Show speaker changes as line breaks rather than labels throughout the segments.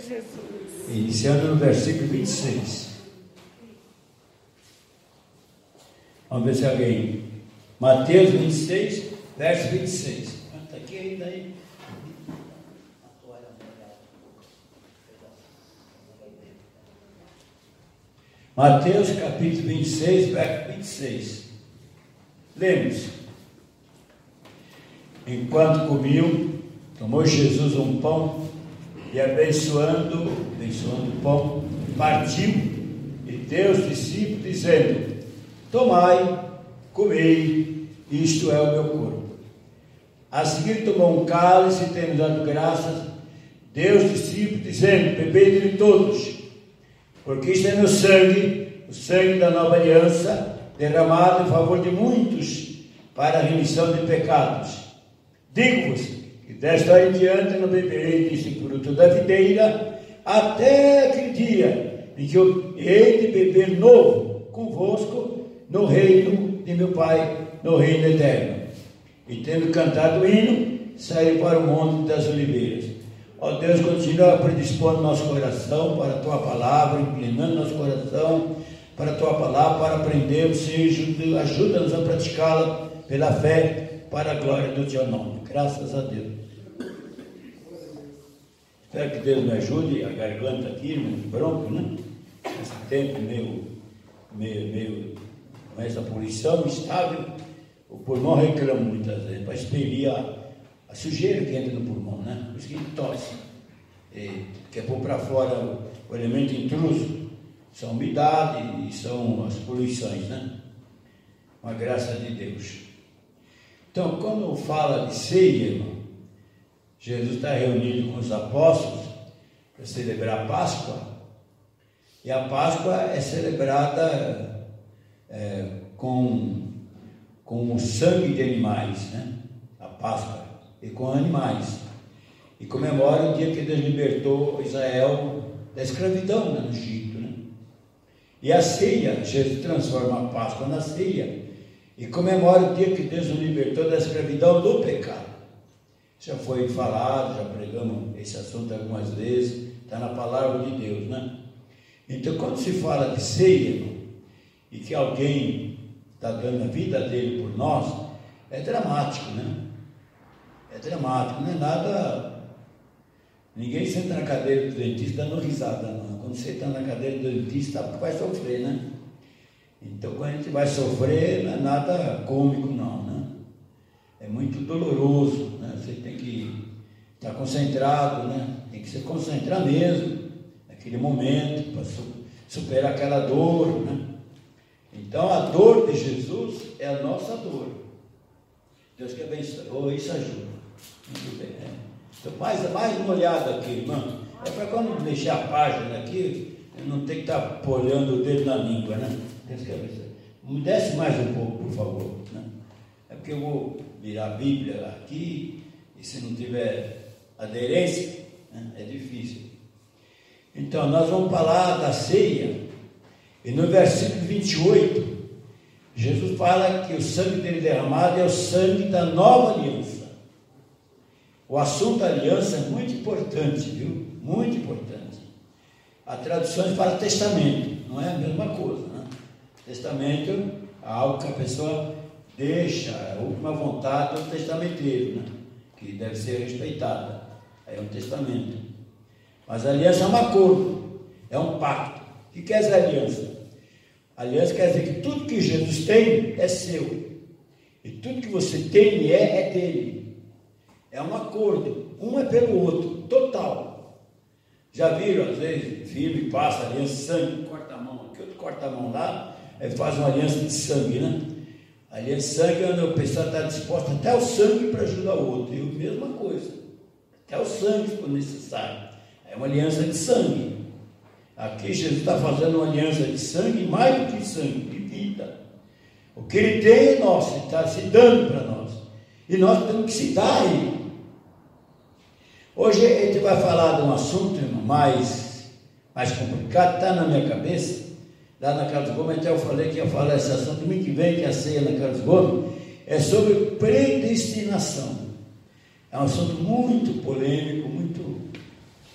Jesus.
Iniciando no versículo 26. Vamos ver se alguém. Mateus 26, verso 26. Está aqui ainda aí. Mateus capítulo 26, verso 26. Lemos. Enquanto comiam, tomou Jesus um pão e abençoando, abençoando o pão, partiu e deu aos discípulos, dizendo: Tomai, comei, isto é o meu corpo. A seguir tomou um cálice, tendo dado graças, deu aos discípulos, dizendo: Bebei dele todos, porque isto é meu sangue, o sangue da nova aliança, derramado em favor de muitos, para a remissão de pecados. Digo-vos desta em diante não beberei desse fruto da videira, até aquele dia em que eu hei de beber novo convosco no reino de meu Pai, no reino eterno. E tendo cantado o hino, saí para o monte das oliveiras. Ó Deus, continua predispondo nosso coração para a tua palavra, inclinando nosso coração para a tua palavra, para aprender, Senhor, ajuda-nos a praticá-la pela fé, para a glória do teu nome. Graças a Deus. Espero que Deus me ajude, a garganta aqui, bronco, né? Esse tempo meio, meio, meio, com essa poluição instável, o pulmão reclama muitas vezes, para expelir a, a, sujeira que entra no pulmão, né? Por isso que tosse. E quer pôr para fora o, o elemento intruso. São umidade e são as poluições, né? Uma graça de Deus. Então, quando fala de ceia, Jesus está reunido com os apóstolos para celebrar a Páscoa. E a Páscoa é celebrada é, com, com o sangue de animais, né? A Páscoa. E com animais. E comemora o dia que Deus libertou Israel da escravidão né, no Egito, né? E a ceia, Jesus transforma a Páscoa na ceia. E comemora o dia que Deus nos libertou da escravidão do pecado. Já foi falado, já pregamos esse assunto algumas vezes, está na palavra de Deus, né? Então, quando se fala de ceia, e que alguém está dando a vida dele por nós, é dramático, né? É dramático, não é nada. Ninguém senta na cadeira do dentista dando risada, não. Quando você está na cadeira do dentista, vai sofrer, né? Então, quando a gente vai sofrer, não é nada cômico, não, né? É muito doloroso, que estar concentrado, né? Tem que se concentrar mesmo, naquele momento, para superar aquela dor, né? Então, a dor de Jesus é a nossa dor. Deus que abençoe. Oh, isso ajuda. Muito bem, né? Então, mais, mais uma olhada aqui, irmão. É para quando mexer a página aqui, não tenho que estar olhando o dedo na língua, né? Deus abençoe. Me desce mais um pouco, por favor. Né? É porque eu vou virar a Bíblia aqui, e se não tiver aderência, né? é difícil. Então, nós vamos falar da ceia, e no versículo 28, Jesus fala que o sangue dele derramado é o sangue da nova aliança. O assunto da aliança é muito importante, viu? Muito importante. A tradução fala testamento, não é a mesma coisa, né? Testamento é algo que a pessoa deixa, é a última vontade do testamenteiro, né? Que deve ser respeitada. É um testamento. Mas a aliança é um acordo, é um pacto. O que quer dizer aliança? Aliança quer dizer que tudo que Jesus tem é seu. E tudo que você tem e é, é dele. É um acordo. Um é pelo outro, total. Já viram, às vezes, filho passa aliança de sangue, corta a mão aqui, outro corta a mão lá, aí faz uma aliança de sangue, né? A aliança de sangue o pessoal está disposto até o sangue para ajudar o outro. E a mesma coisa. Até o sangue, se for necessário. É uma aliança de sangue. Aqui Jesus está fazendo uma aliança de sangue, mais do que sangue, de vida. O que ele tem é nosso, ele está se dando para nós. E nós temos que se dar a ele. Hoje a gente vai falar de um assunto mais, mais complicado, está na minha cabeça. Lá na Carlos Gomes, até eu falei que ia falar esse assunto, domingo que vem, que a ceia na Carlos Gomes, é sobre predestinação. É um assunto muito polêmico, muito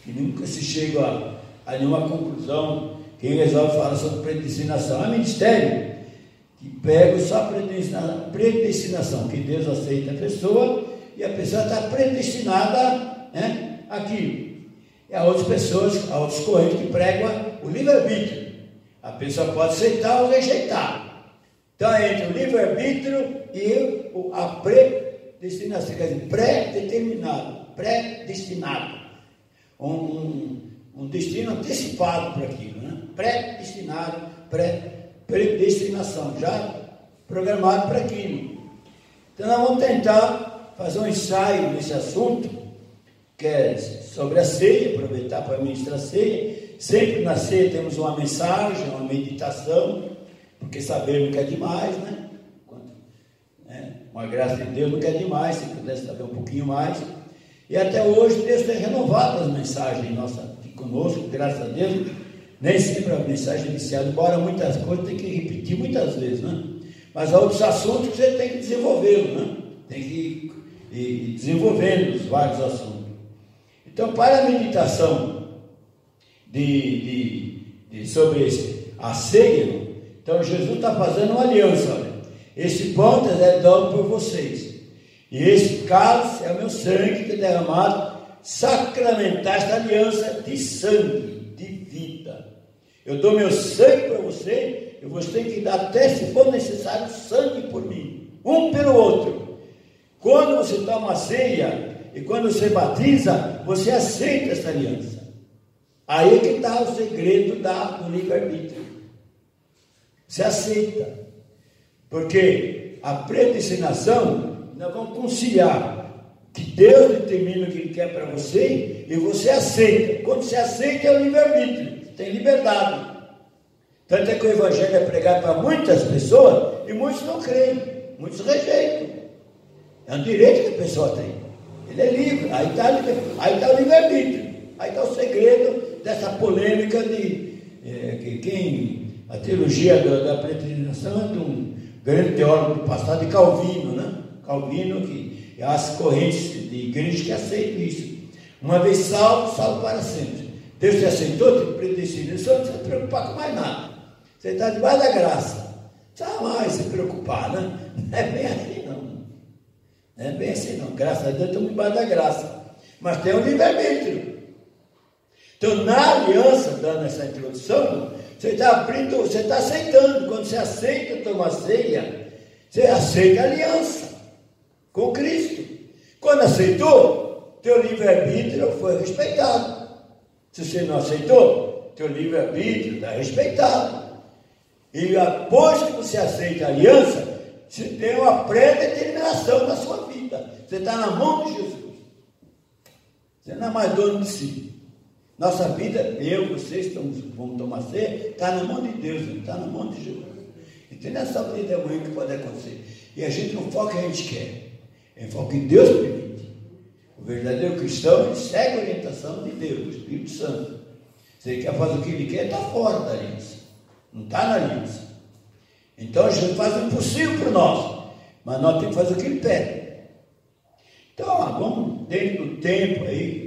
que nunca se chega a, a nenhuma conclusão. Quem resolve falar sobre predestinação é ministério, que pega só a predestinação, que Deus aceita a pessoa e a pessoa está predestinada né, aquilo. E há outras pessoas, há outros correntes que pregam o livre-arbítrio. A pessoa pode aceitar ou rejeitar. Então, é entre o livre-arbítrio e a predestinação, quer dizer, pré-determinado, pré-destinado. Um, um, destino antecipado para aquilo, né? pré-destinado, pré-predestinação, já programado para aquilo. Então, nós vamos tentar fazer um ensaio nesse assunto, que é sobre a ceia, aproveitar para ministrar a ceia. Sempre na temos uma mensagem, uma meditação, porque sabemos que é demais, né? né? Uma graça de Deus não quer demais, se pudesse saber um pouquinho mais. E até hoje Deus tem renovado as mensagens nossa, aqui conosco, graças a Deus. Nem sempre a mensagem inicial, embora muitas coisas tem que repetir muitas vezes, né? Mas há outros assuntos que você tem que desenvolver, né? Tem que ir desenvolvendo os vários assuntos. Então, para a meditação de, de, de sobre esse, ceia, então Jesus está fazendo uma aliança. Olha. Esse pão é dado por vocês. E esse cálice é o meu sangue que é derramado, sacramentar esta aliança de sangue, de vida. Eu dou meu sangue para você, e você tem que dar até, se for necessário, sangue por mim, um pelo outro. Quando você toma a ceia, e quando você batiza, você aceita essa aliança. Aí que está o segredo da, do livre-arbítrio. Você aceita. Porque a predestinação, nós vamos conciliar que Deus determina o que Ele quer para você e você aceita. Quando você aceita, é o livre-arbítrio. Tem liberdade. Tanto é que o Evangelho é pregado para muitas pessoas e muitos não creem, muitos rejeitam. É um direito que a pessoa tem. Ele é livre. Aí está tá o livre-arbítrio. Aí está o segredo dessa polêmica de é, que quem. A teologia da, da predestinação é de um grande teólogo do passado, de Calvino, né? Calvino, que as correntes de igreja que aceitam isso. Uma vez salvo, salvo para sempre. Deus te aceitou, te predestinou, só não precisa se preocupar com mais nada. Você está debaixo da graça. Precisa mais se preocupar, né? Não é bem assim, não. Não é bem assim, não. Graças a Deus estamos embaixo da graça. Mas tem um livre-arbítrio. Então, na aliança, dando essa introdução, você está abrindo, você está aceitando. Quando você aceita tomar ceia, você aceita a aliança com Cristo. Quando aceitou, teu livre-arbítrio foi respeitado. Se você não aceitou, teu livre-arbítrio está respeitado. E depois que você aceita a aliança, você tem uma pré-determinação na sua vida. Você está na mão de Jesus. Você não é mais dono de si. Nossa vida, eu, vocês estamos, vamos tomar ceia, está na mão de Deus, está na mão de Jesus. E tem nessa vida é ruim que pode acontecer. E a gente não foca que a gente quer. É foca em Deus permite. O verdadeiro cristão, ele segue a orientação de Deus, do Espírito Santo. Se ele quer fazer o que ele quer, está fora da aliança. Não está na aliança. Então Jesus faz o impossível por nós, mas nós temos que fazer o que ele pede. Então, vamos, dentro do tempo aí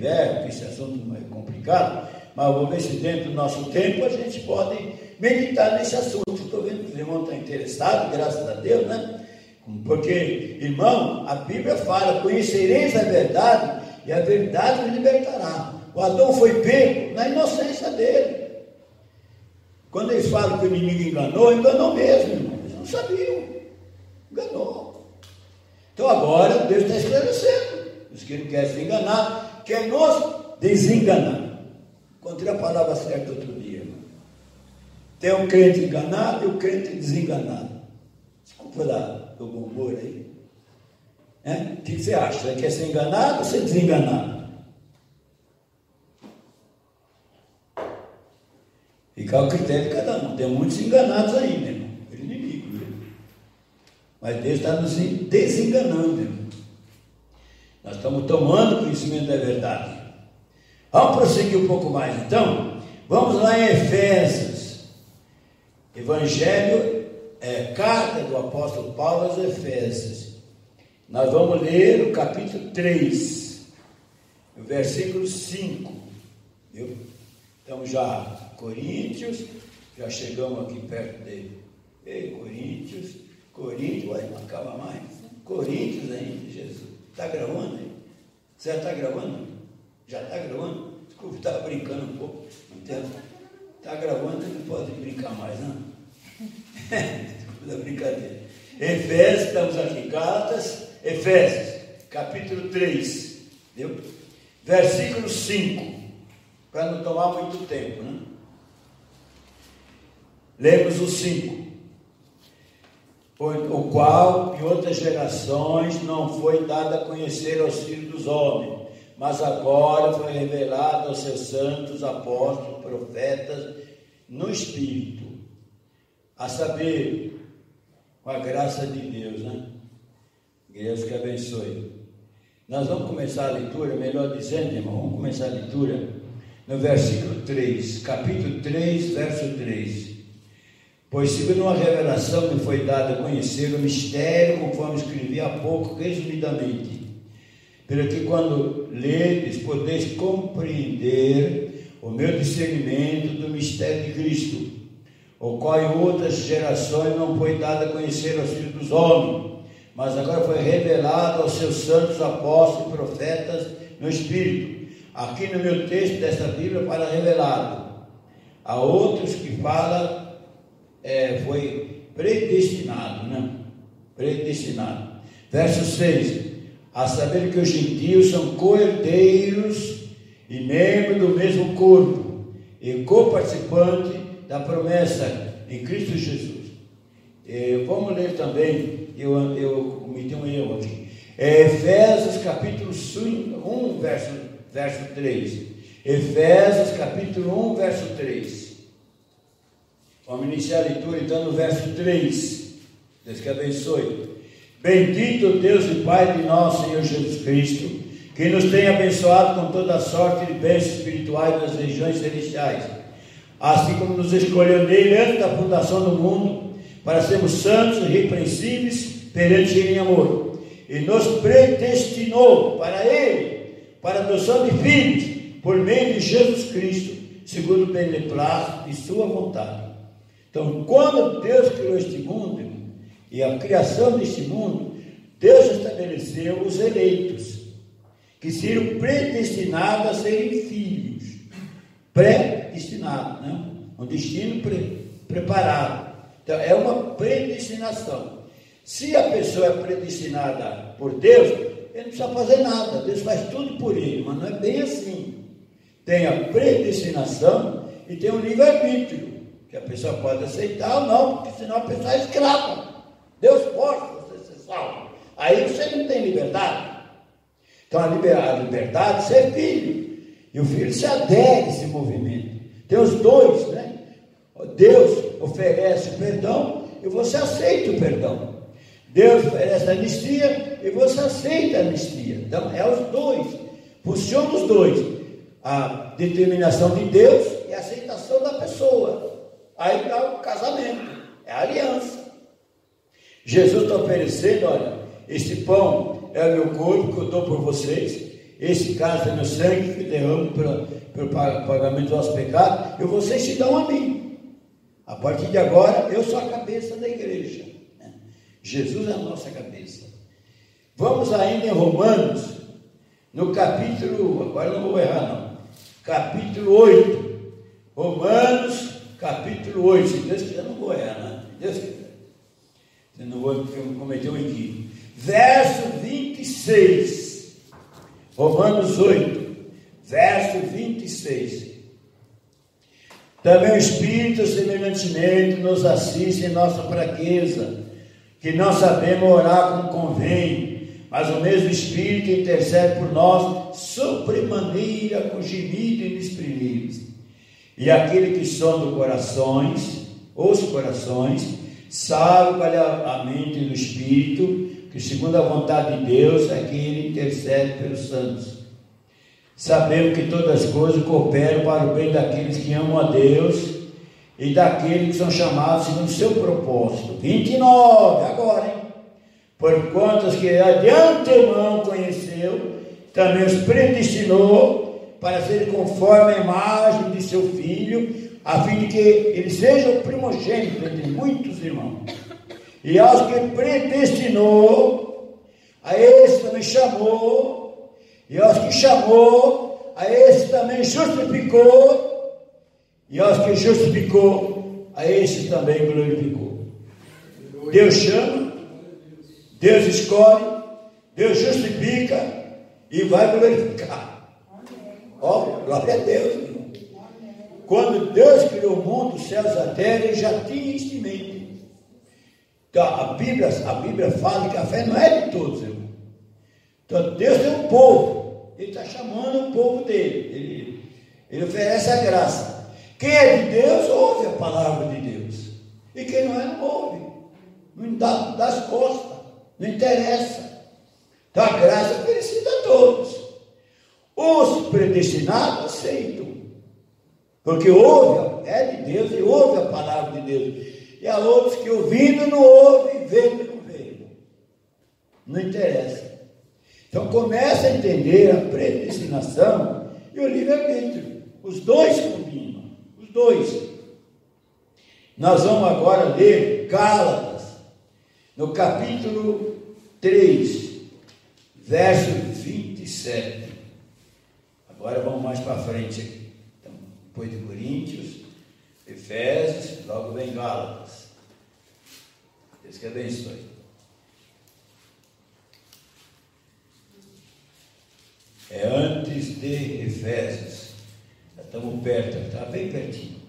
tiver, que esse assunto é complicado, mas vamos ver se dentro do nosso tempo a gente pode meditar nesse assunto. Estou vendo que os irmãos estão interessados, graças a Deus, né? Porque, irmão, a Bíblia fala: conhecereis a verdade e a verdade me libertará. O Adão foi pego na inocência dele. Quando eles falam que o inimigo enganou, enganou mesmo, irmão. Eles não sabiam. Enganou. Então agora Deus está esclarecendo. Os que não querem se enganar, quer nos desenganar. Encontrei a palavra certa outro dia. Tem um crente enganado e o um crente desenganado. Desculpa lá, do bom humor aí. É? O que você acha? Você quer ser enganado ou ser desenganado? Ficar o critério de cada um. Tem muitos enganados ainda, irmão. Pelo inimigo, viu? Mas Deus está nos desenganando, irmão. Nós estamos tomando conhecimento da verdade. Vamos prosseguir um pouco mais, então. Vamos lá em Efésios. Evangelho, é, carta do apóstolo Paulo aos Efésios. Nós vamos ler o capítulo 3, no versículo 5. Viu? Então já Coríntios, já chegamos aqui perto dele. Ei, Coríntios, Coríntios, aí não acaba mais. Coríntios ainda, Jesus. Está gravando? Você já está gravando? Já está gravando? Desculpa, estava brincando um pouco. Está gravando, não pode brincar mais, não? Desculpa brincadeira. Efésios, estamos aqui, Gálatas, Efésios, capítulo 3, viu? Versículo 5, para não tomar muito tempo, né? Lemos o 5 o qual em outras gerações não foi dado a conhecer aos filhos dos homens, mas agora foi revelado aos seus santos apóstolos, profetas, no Espírito, a saber, com a graça de Deus, né? Deus que abençoe. Nós vamos começar a leitura, melhor dizendo, irmão, vamos começar a leitura no versículo 3, capítulo 3, verso 3. Pois, segundo uma revelação me foi dada conhecer o mistério, conforme escrevi há pouco, resumidamente, pelo que quando ledes, podeis compreender o meu discernimento do mistério de Cristo, o qual em outras gerações não foi dado a conhecer aos filhos dos homens, mas agora foi revelado aos seus santos apóstolos e profetas no Espírito. Aqui no meu texto desta Bíblia, para revelado. A outros que falam é, foi predestinado, né? Predestinado. Verso 6: A saber que os gentios são coerdeiros e membros do mesmo corpo, e co-participante da promessa em Cristo Jesus. É, vamos ler também, eu, eu cometi um erro aqui. É, Efésios capítulo 1, verso, verso 3. Efésios capítulo 1, verso 3. Vamos iniciar a leitura então no verso 3. Deus que abençoe. Bendito Deus e Pai de nosso Senhor Jesus Cristo, que nos tem abençoado com toda sorte de bênçãos espirituais nas regiões celestiais, assim como nos escolheu nele antes da fundação do mundo, para sermos santos e repreensíveis perante Ele em amor, e nos predestinou para Ele, para a adoção de filhos, por meio de Jesus Cristo, segundo o beneplácito de Sua vontade então, quando Deus criou este mundo, e a criação deste mundo, Deus estabeleceu os eleitos, que seriam predestinados a serem filhos. Predestinados, né? um destino pre preparado. Então, é uma predestinação. Se a pessoa é predestinada por Deus, ele não precisa fazer nada, Deus faz tudo por ele, mas não é bem assim. Tem a predestinação e tem o livre-arbítrio que a pessoa pode aceitar ou não, porque senão a pessoa é escrava. Deus força você ser salvo. Aí você não tem liberdade. Então a liberdade é ser filho. E o filho se adere a esse movimento. Tem os dois, né? Deus oferece o perdão e você aceita o perdão. Deus oferece a anistia e você aceita a anistia. Então é os dois. Funciona os dois. A determinação de Deus e a aceitação da pessoa. Aí dá o casamento, é a aliança. Jesus está oferecendo, olha, esse pão é o meu corpo que eu dou por vocês, esse cálice é meu sangue que derramo pelo, pelo pagamento dos nossos pecados, e vocês se dão a mim. A partir de agora, eu sou a cabeça da igreja. Né? Jesus é a nossa cabeça. Vamos ainda em Romanos, no capítulo, agora não vou errar não, capítulo 8. Romanos, capítulo 8, se Deus quiser, não vou errar, né? Deus quiser. Eu não vou cometer um equívoco. Verso 26. Romanos 8, verso 26. Também o Espírito, semelhantemente, nos assiste em nossa fraqueza, que não sabemos orar como convém, mas o mesmo Espírito intercede por nós, sobremaneira com gemido inexprimíveis. E aquele que sonda corações, os corações, sabe qual é a mente do Espírito, que segundo a vontade de Deus é que ele intercede pelos santos. Sabemos que todas as coisas cooperam para o bem daqueles que amam a Deus e daqueles que são chamados segundo o seu propósito. 29, agora, hein? Por quantas que de antemão conheceu, também os predestinou para ser conforme a imagem de seu filho, a fim de que ele seja o primogênito entre muitos irmãos. E aos que predestinou, a esse também chamou, e aos que chamou, a esse também justificou, e aos que justificou, a esse também glorificou. Deus chama, Deus escolhe, Deus justifica e vai glorificar. Ó, glória a Deus, irmão. Quando Deus criou o mundo, os céus e a terra, ele já tinha isso em mente. Então, a Bíblia, a Bíblia fala que a fé não é de todos, irmão. Então, Deus tem um povo. Ele está chamando o povo dele. Ele, ele oferece a graça. Quem é de Deus, ouve a palavra de Deus. E quem não é, não ouve. Não dá, dá as costas. Não interessa. Então a graça é oferecida a todos. Os predestinados aceitam. Porque ouve, é de Deus e ouve a palavra de Deus. E há outros que ouvindo não ouvem, vendo não veem. Não interessa. Então começa a entender a predestinação e o livre-arbítrio. Os dois combinam. Os dois. Nós vamos agora ler Gálatas, no capítulo 3, verso 27. Agora vamos mais para frente aqui. Então, depois de Coríntios, Efésios, logo vem Gálatas. Deus que abençoe. É antes de Efésios. Já estamos perto, está bem pertinho.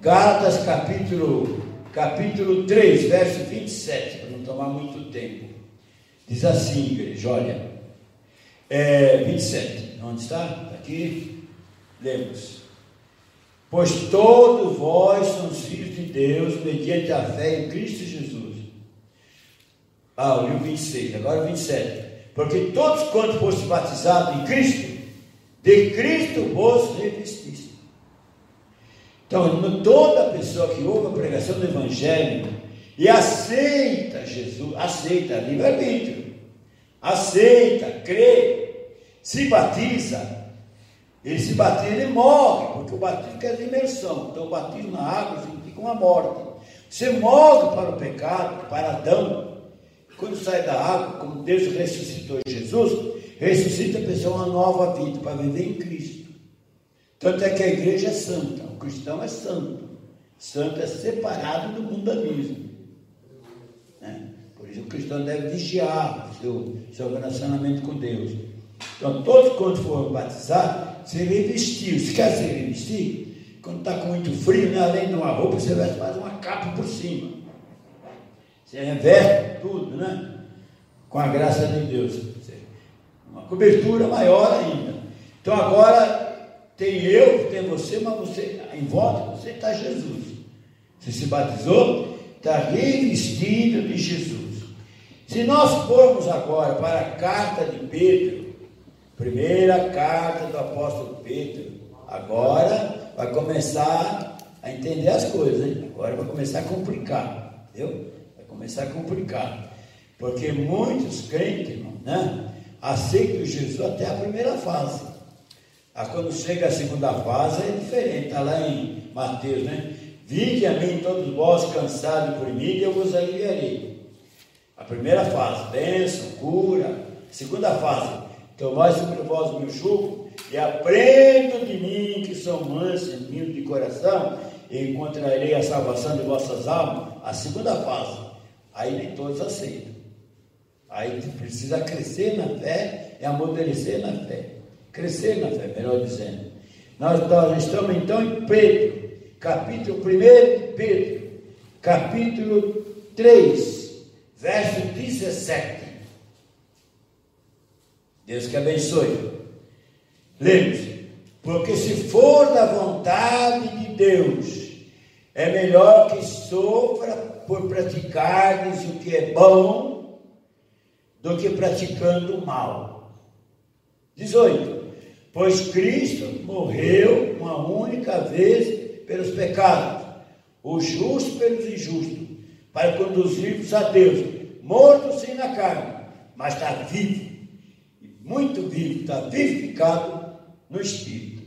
Gálatas capítulo, capítulo 3, verso 27, para não tomar muito tempo. Diz assim, igreja, olha. É, 27, onde está? Aqui. Lemos. Pois todos vós sois filhos de Deus mediante a fé em Cristo Jesus. Ah, o livro 26, agora o 27. Porque todos quantos foste batizados em Cristo, de Cristo vos revestiste. Então, toda pessoa que ouve a pregação do Evangelho e aceita Jesus, aceita livre-arbítrio, aceita, crê, se batiza, ele se batiza, ele morre, porque o batismo quer dizer imersão. Então, o batismo na água significa uma morte. Você morre para o pecado, para Adão. Quando sai da água, como Deus ressuscitou Jesus, ressuscita a pessoa uma nova vida para viver em Cristo. Tanto é que a igreja é santa, o cristão é santo. Santo é separado do mundanismo. Né? Por isso o cristão deve vigiar o seu, seu relacionamento com Deus. Então, todos quando for batizar, se revestir. Se quer se revestir, quando está com muito frio, né, além de uma roupa, você veste mais uma capa por cima. Você reveste tudo, né? Com a graça de Deus. Uma cobertura maior ainda. Então agora tem eu, tem você, mas você, em volta, você está Jesus. Você se batizou, está revestido de Jesus. Se nós formos agora para a carta de Pedro, primeira carta do apóstolo Pedro, agora vai começar a entender as coisas, hein? agora vai começar a complicar, entendeu? Vai começar a complicar, porque muitos crentes, irmão, né, aceitam Jesus até a primeira fase. Aí quando chega a segunda fase é diferente, está lá em Mateus, né? Vinde a mim todos vós cansados e eu vos aliviarei. A primeira fase, bênção, cura. Segunda fase, tomai sobre vós o meu jugo e aprendo de mim que sou manso e humilde de coração e encontrarei a salvação de vossas almas. A segunda fase, aí nem todos aceitam. Aí precisa crescer na fé e amadurecer na fé. Crescer na fé, melhor dizendo. Nós, nós estamos então em Pedro capítulo 1 Pedro, capítulo 3, verso 17. Deus que abençoe. Lembre-se, porque se for da vontade de Deus, é melhor que sofra por praticardes o que é bom do que praticando o mal. 18. Pois Cristo morreu uma única vez pelos pecados, o justo pelos injustos, para conduzir-vos a Deus, morto sim na carne, mas está vivo, muito vivo, está vivificado no Espírito.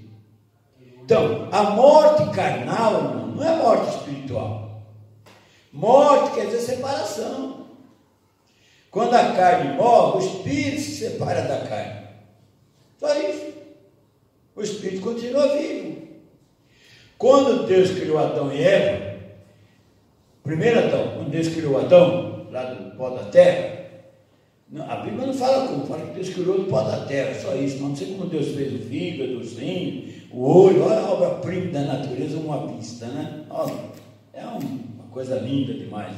Então, a morte carnal, não é morte espiritual. Morte quer dizer separação. Quando a carne morre, o Espírito se separa da carne. Só isso. O Espírito continua vivo. Quando Deus criou Adão e Eva, primeiro Adão, quando Deus criou Adão, lá do pó da terra, a Bíblia não fala como, fala que Deus criou do pó da terra, só isso. Não sei como Deus fez o fígado, os rins, o olho, olha a obra-prima da natureza, uma vista, né? Olha, é uma coisa linda demais.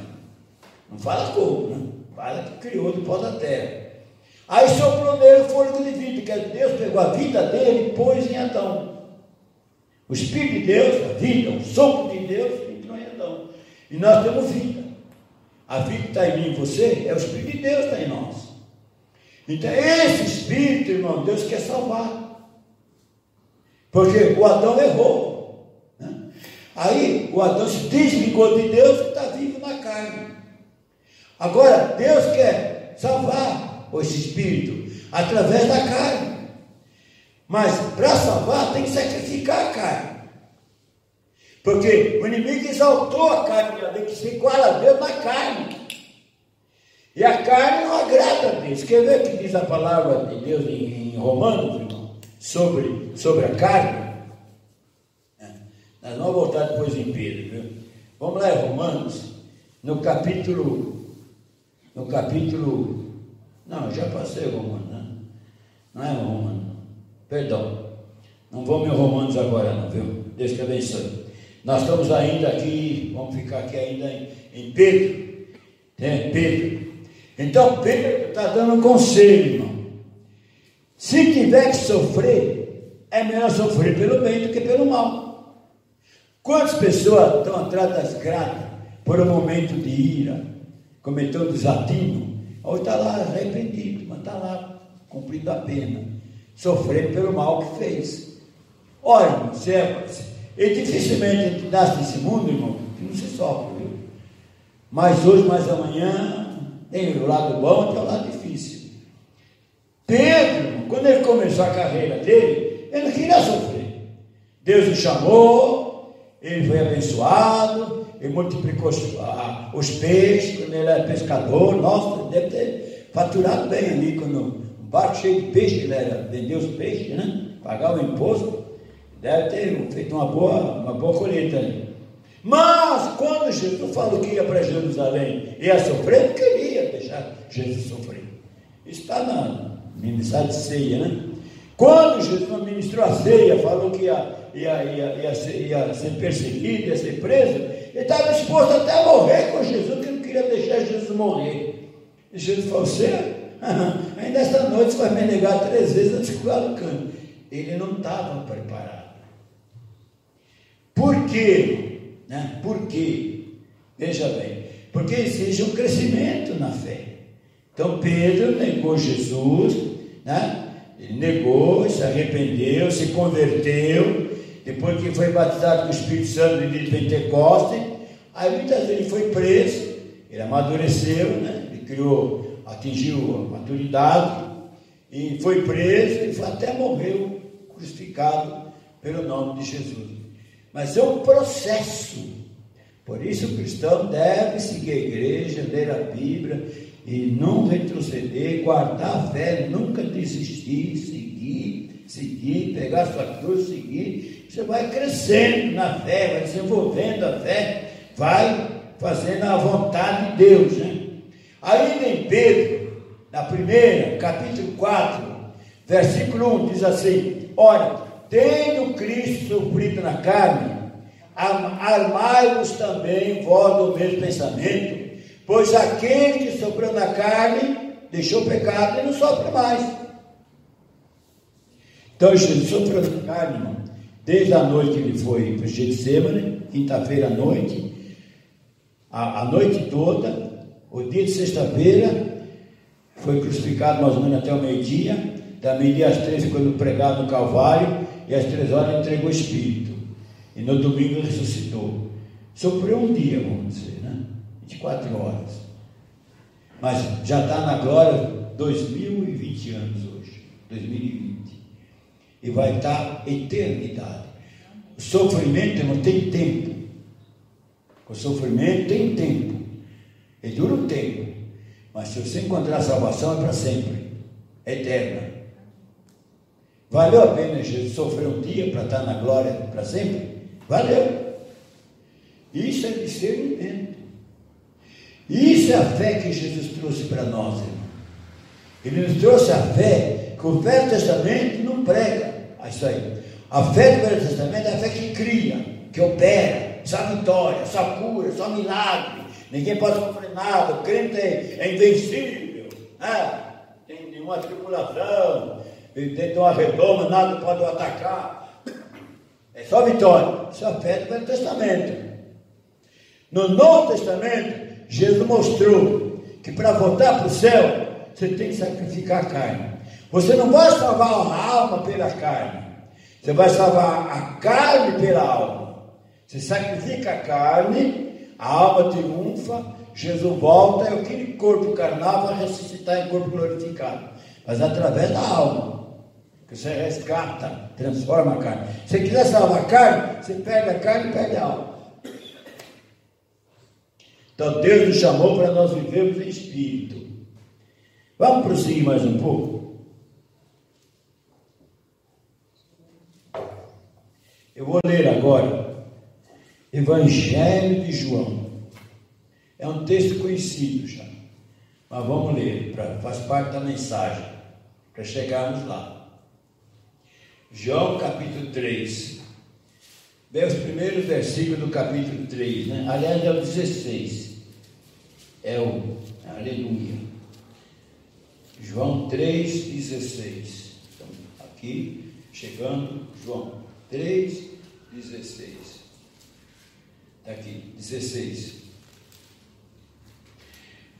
Não fala como, né? Fala que criou do pó da terra. Aí soprou nele o fôlego de vida, que Deus pegou a vida dele e pôs em Adão. O Espírito de Deus, a vida, o sopro de Deus entrou em Adão. E nós temos vida. A vida que está em mim e você é o Espírito de Deus que está em nós. Então, esse Espírito, irmão, Deus quer salvar. Porque o Adão errou. Né? Aí o Adão se desligou de Deus e está vivo na carne. Agora, Deus quer salvar esse Espírito através da carne. Mas para salvar tem que sacrificar a carne. Porque o inimigo exaltou a carne, tem que se iguala a Deus na carne. E a carne não agrada a Deus. Quer ver o que diz a palavra de Deus em, em Romanos, irmão? Sobre, sobre a carne? É. Nós vamos voltar depois em Pedro, viu? Vamos lá em Romanos, no capítulo. No capítulo. Não, já passei Romanos, né? Não é Romanos. Perdão. Não vamos em Romanos agora, não, viu? Deus te abençoe. Nós estamos ainda aqui, vamos ficar aqui ainda em, em Pedro. É, Pedro. Então Pedro está dando um conselho, irmão. Se tiver que sofrer, é melhor sofrer pelo bem do que pelo mal. Quantas pessoas estão atrás das grades por um momento de ira, cometeu desatino? Hoje está lá arrependido, mas está lá cumprindo a pena, sofrendo pelo mal que fez. Olha, você é, e dificilmente a gente nasce nesse mundo, irmão, que não se sofre, viu? Mas hoje, mais amanhã, tem o lado bom tem o lado difícil. Pedro, quando ele começou a carreira dele, ele não queria sofrer. Deus o chamou, ele foi abençoado, ele multiplicou os, os peixes, quando ele era pescador, nossa, deve ter faturado bem ali, quando um barco cheio de peixe, ele era, vendeu os peixes, né? Pagava o imposto, deve ter feito uma boa, uma boa colheita ali. Mas quando Jesus falou que ia para Jerusalém e ia sofrer, não queria deixar Jesus sofrer. Está na ministério de ceia, né? Quando Jesus ministrou a ceia, falou que ia, ia, ia, ia, ser, ia ser perseguido, ia ser preso, ele estava disposto até a morrer com Jesus, que não queria deixar Jesus morrer. E Jesus falou: Você, ainda esta noite você vai me negar três vezes antes ficar no canto. Ele não estava preparado. Por quê? Né? Por quê? Veja bem, porque exige um crescimento na fé. Então Pedro negou Jesus, né? ele negou, se arrependeu, se converteu, depois que foi batizado com o Espírito Santo no dia de Pentecostes, aí muitas vezes ele foi preso, ele amadureceu, né? ele criou, atingiu a maturidade, e foi preso e até morreu crucificado pelo nome de Jesus. Mas é um processo. Por isso o cristão deve seguir a igreja, ler a Bíblia e não retroceder, guardar a fé, nunca desistir, seguir, seguir, pegar sua cruz, seguir. Você vai crescendo na fé, vai desenvolvendo a fé, vai fazendo a vontade de Deus. Né? Ainda em Pedro, na primeira, capítulo 4, versículo 1, diz assim: Olha, tendo Cristo sofrido na carne, armai-vos também vós do mesmo pensamento, pois aquele que sofreu na carne deixou o pecado e não sofre mais. Então Jesus sofreu na carne, irmão, desde a noite que ele foi para o Getsemane, quinta-feira à noite, a, a noite toda, o dia de sexta-feira, foi crucificado mais ou menos até o meio-dia, da meia-dia às três, quando pregado no Calvário, e às três horas entregou o Espírito. E no domingo ressuscitou. Sofreu um dia, vamos dizer, né? 24 horas. Mas já está na glória 2020 anos hoje. 2020. E vai estar eternidade. O sofrimento não tem tempo. O sofrimento tem tempo. Ele dura um tempo. Mas se você encontrar a salvação é para sempre. É eterna. Valeu a pena Jesus sofrer um dia para estar na glória para sempre? Valeu. Isso é discernimento. Isso é a fé que Jesus trouxe para nós, irmão. Ele nos trouxe a fé que o Velho Testamento não prega. É isso aí. A fé do Velho Testamento é a fé que cria, que opera, só vitória, só cura, só milagre. Ninguém pode sofrer nada. O crente é, é invencível. Né? Tem nenhuma tribulação. Dentro de uma redoma, nada pode o atacar. É só vitória. Isso é do Velho Testamento. No Novo Testamento, Jesus mostrou que para voltar para o céu, você tem que sacrificar a carne. Você não vai salvar a alma pela carne. Você vai salvar a carne pela alma. Você sacrifica a carne, a alma triunfa, Jesus volta, é aquele corpo carnal vai ressuscitar em corpo glorificado. Mas através da alma. Você resgata, transforma a carne. Se quiser salvar a carne, você pega a carne e pega a alma. Então Deus nos chamou para nós vivermos em espírito. Vamos prosseguir mais um pouco? Eu vou ler agora Evangelho de João. É um texto conhecido já, mas vamos ler, pra, faz parte da mensagem, para chegarmos lá. João capítulo 3. Vê os primeiros versículos do capítulo 3, né? Aliás, é o 16. É o Aleluia. João 3, 16. Então, aqui, chegando, João 3, 16. Está aqui, 16.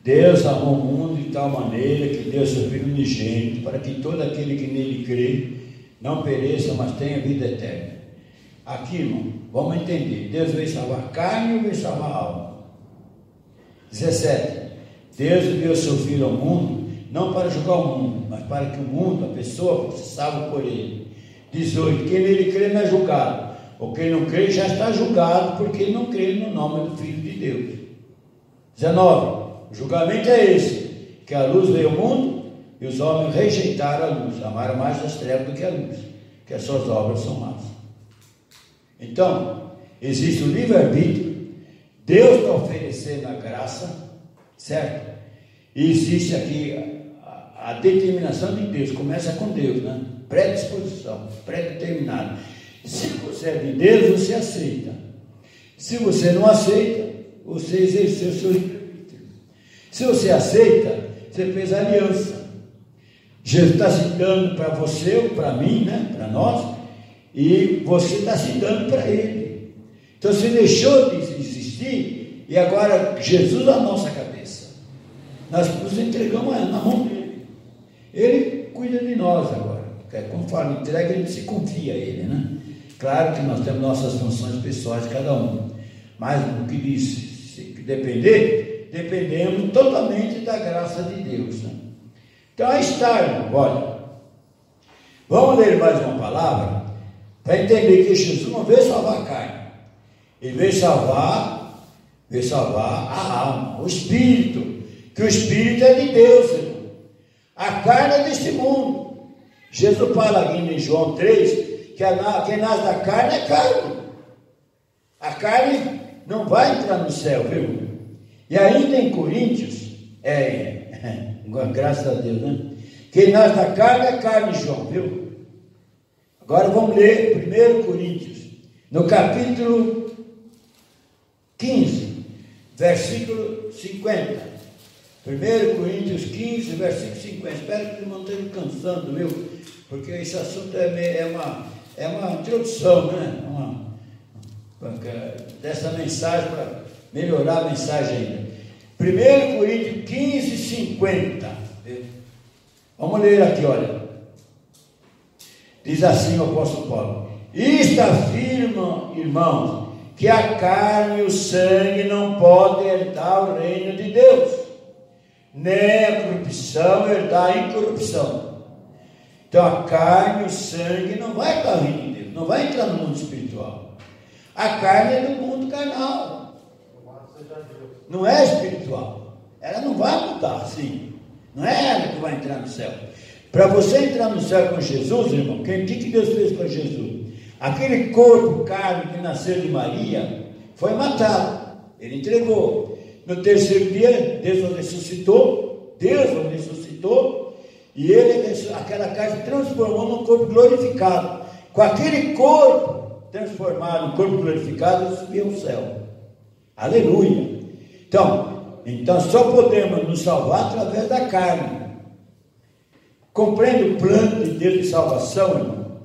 Deus amou o mundo de tal maneira que deu seu Filho unigênito, para que todo aquele que nele crê não pereça, mas tenha vida eterna. Aqui, irmão, vamos entender: Deus veio salvar carne ou veio salvar alma? 17. Deus enviou seu Filho ao mundo, não para julgar o mundo, mas para que o mundo, a pessoa, fosse salvo por ele. 18. Quem nele crê não é julgado. O quem não crê já está julgado, porque ele não crê no nome do Filho de Deus. 19. O julgamento é esse: que a luz veio ao mundo e os homens rejeitaram a luz, amaram mais as trevas do que a luz, que as suas obras são más. Então, existe o livre-arbítrio, Deus está oferecendo a graça, certo? E existe aqui a, a, determinação de Deus, começa com Deus, né? Predisposição, pré-determinado. Se você é de Deus, você aceita. Se você não aceita, você exerceu o seu livre-arbítrio. Se você aceita, você fez aliança. Jesus está se dando para você ou para mim, né? para nós, e você está se dando para Ele. Então você deixou de existir e agora Jesus é a nossa cabeça. Nós nos entregamos na mão dele. Ele cuida de nós agora. Conforme entrega, a gente se confia a Ele. Né? Claro que nós temos nossas funções pessoais, cada um. Mas o que diz, se depender, dependemos totalmente da graça de Deus. Né? Então aí está, irmão, olha. Vamos ler mais uma palavra para entender que Jesus não veio salvar a carne. Ele veio salvar, veio salvar a alma, o espírito. Que o espírito é de Deus, irmão. A carne é deste mundo. Jesus fala aqui em João 3 que quem nasce da carne é carne. A carne não vai entrar no céu, viu? E ainda em Coríntios, é, graças a Deus, né? Quem nasce da carne é carne, João, viu? Agora vamos ler 1 Coríntios, no capítulo 15, versículo 50. 1 Coríntios 15, versículo 50. Espero que não esteja cansando, viu? Porque esse assunto é, é, uma, é uma introdução, né? Uma, dessa mensagem para melhorar a mensagem ainda. 1 Coríntios 15, 50. Vamos ler aqui, olha. Diz assim o apóstolo Paulo: Isto afirma, irmãos, que a carne e o sangue não podem herdar o reino de Deus, nem a corrupção herdar a incorrupção. Então a carne, o sangue não vai para o reino de Deus, não vai entrar no mundo espiritual. A carne é do mundo carnal. Não é espiritual. Ela não vai mudar assim. Não é ela que vai entrar no céu. Para você entrar no céu com Jesus, irmão, o que, Deus fez com Jesus? Aquele corpo carne que nasceu de Maria foi matado. Ele entregou. No terceiro dia, Deus o ressuscitou. Deus o ressuscitou. E ele, aquela carne transformou num corpo glorificado. Com aquele corpo transformado num corpo glorificado, subiu ao céu. Aleluia. Então, então só podemos nos salvar através da carne. Compreende o plano de Deus de salvação, irmão?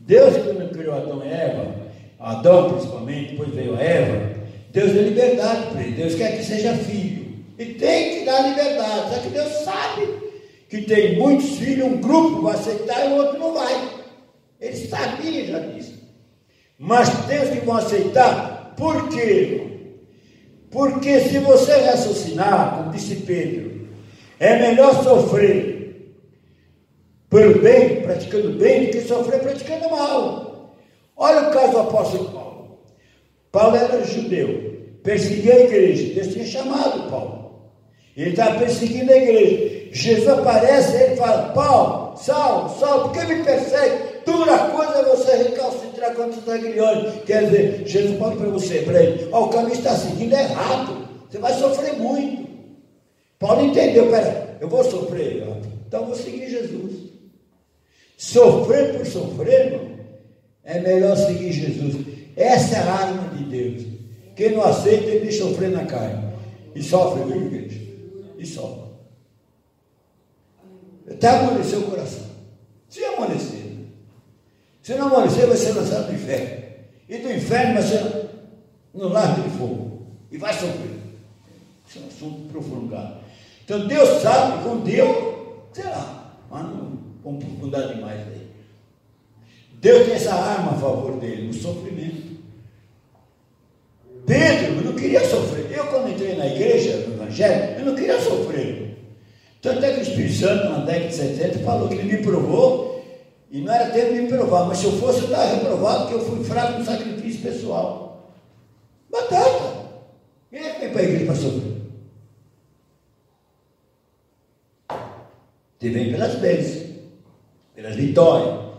Deus, quando criou Adão e Eva, Adão principalmente, depois veio a Eva, Deus deu liberdade para ele. Deus quer que seja filho. E tem que dar liberdade. Só que Deus sabe que tem muitos filhos, um grupo vai aceitar e o outro não vai. Ele sabia já disso. Mas tem os que vão aceitar. Por quê? Porque se você raciocinar, como disse Pedro, é melhor sofrer pelo bem, praticando bem, do que sofrer praticando mal. Olha o caso do apóstolo Paulo. Paulo era judeu, perseguia a igreja. Deus tinha chamado Paulo. Ele estava perseguindo a igreja. Jesus aparece e ele fala: Paulo, Saulo, Saulo, por que me persegue? Dura coisa é você Quer dizer, Jesus fala para você, para ele: Ó, o caminho está seguindo errado. Você vai sofrer muito. Paulo entendeu: pera, eu vou sofrer, então eu vou seguir Jesus. Sofrer por sofrer, irmão, é melhor seguir Jesus. Essa é a arma de Deus. Quem não aceita, ele sofrer na carne. E sofre, viu, igreja? E sofre. Até amolecer o coração. Se amolecer. Se não amolecer, vai ser lançado no inferno. E do inferno vai ser no largo de fogo. E vai sofrer. Isso é um assunto profundado. Então Deus sabe, com Deus, será. Mas não Vamos aprofundar demais aí. Deus tem essa arma a favor dele, o sofrimento. Pedro não queria sofrer. Eu, quando entrei na igreja, no Evangelho, eu não queria sofrer. Tanto é que o Espírito Santo, na década de 70, falou que ele me provou, e não era tempo de me provar, mas se eu fosse, eu estava reprovado, porque eu fui fraco no sacrifício pessoal. Batata. Quem é que vem para a igreja para sofrer? Você vem pelas bênçãos pelas vitórias.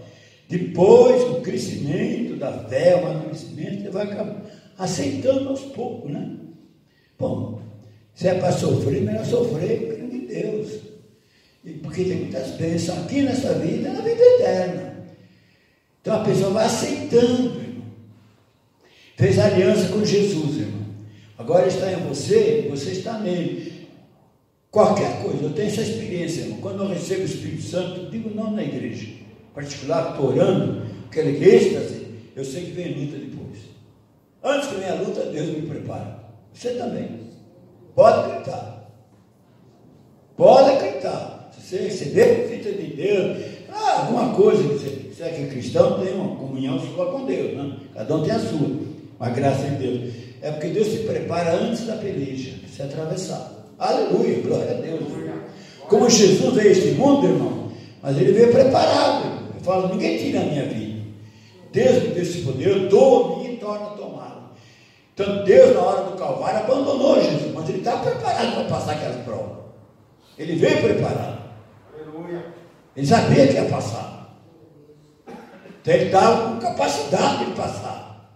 Depois, o crescimento da fé, o amadurecimento, você vai acabar aceitando aos poucos, né? Bom, se é para sofrer, melhor sofrer com de Deus. Porque tem muitas bênçãos aqui nessa vida e na vida eterna. Então a pessoa vai aceitando, irmão. Fez aliança com Jesus, irmão. Agora está em você, você está nele. Qualquer coisa, eu tenho essa experiência, irmão. Quando eu recebo o Espírito Santo, digo não na igreja, em particular, estou orando, aquele êxtase, eu sei que vem luta depois. Antes que venha a luta, Deus me prepara. Você também. Pode acreditar. Pode acreditar. Você receber a visita de Deus, ah, alguma coisa, você, você é que cristão, tem uma comunhão sua com Deus, né? Cada um tem a sua. Uma graça de Deus. É porque Deus se prepara antes da peleja, se atravessar. Aleluia, glória a Deus. Como Jesus veio este mundo, irmão, mas ele veio preparado. Eu falo, ninguém tira a minha vida. Deus me deu esse poder, eu dou e torno a Então Deus, na hora do Calvário, abandonou Jesus, mas ele está preparado para passar aquelas provas. Ele veio preparado. Ele sabia que ia passar. Então ele estava com capacidade de passar.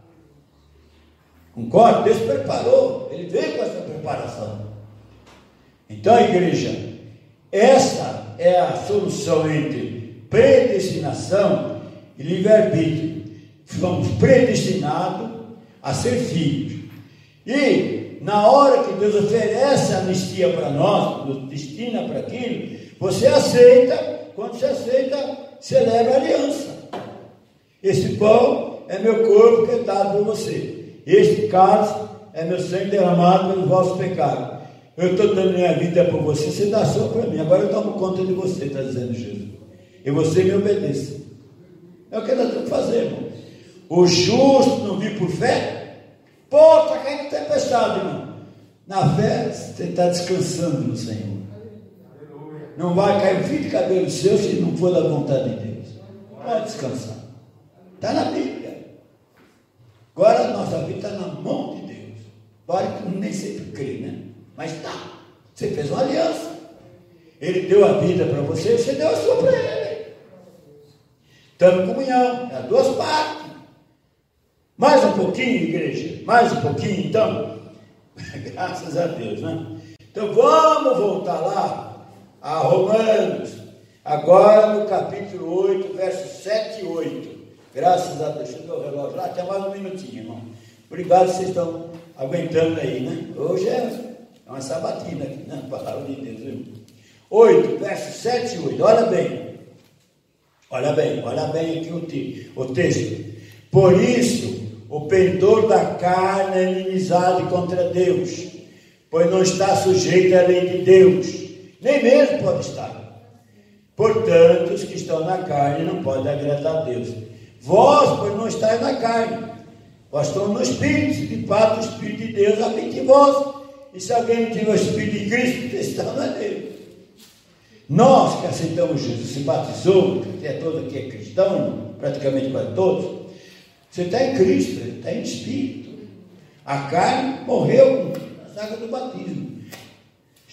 Concorda? Deus preparou. Ele veio com essa preparação. Então, igreja, essa é a solução entre predestinação e livre-arbítrio. Fomos predestinados a ser filhos. E na hora que Deus oferece a anistia para nós, nos destina para aquilo, você aceita, quando você aceita, celebra a aliança. Esse pão é meu corpo que é dado por você. Este cálice é meu sangue derramado pelos vossos pecados. Eu estou dando minha vida por você, você dá só para mim. Agora eu tomo conta de você, está dizendo Jesus. E você me obedeça. É o que nós temos que fazer, irmão. O justo não vive por fé? Pô, está caindo tempestade, irmão. Na fé, você está descansando no Senhor. Não vai cair fio de cabelo seu se não for da vontade de Deus. Pode descansar. Está na Bíblia. Agora a nossa vida está na mão de Deus. Pode nem sempre crê, né? Mas está. Você fez uma aliança. Ele deu a vida para você, você deu a sua para ele. Estamos em comunhão, é duas partes. Mais um pouquinho, igreja, mais um pouquinho, então. Graças a Deus, né? Então vamos voltar lá a Romanos, agora no capítulo 8, versos 7 e 8. Graças a Deus, deixa eu o relógio lá, até mais um minutinho, irmão. Obrigado, vocês estão aguentando aí, né? Hoje é uma sabatina aqui, né? Palavra de Deus, viu? 8, versos 7 e 8. Olha bem. Olha bem, olha bem aqui o, texto. Por isso, o pendor da carne é inimizade contra Deus, pois não está sujeito à lei de Deus, nem mesmo pode estar. Portanto, os que estão na carne não podem agradar a Deus. Vós, pois não estáis na carne, vós estão no Espírito, de fato o Espírito de Deus habita em vós. E se alguém tiver o Espírito de Cristo, está na dele. Nós que aceitamos Jesus, se batizou, que é todo aqui é cristão, praticamente quase todos, você está em Cristo, está em Espírito. A carne morreu na saga do batismo.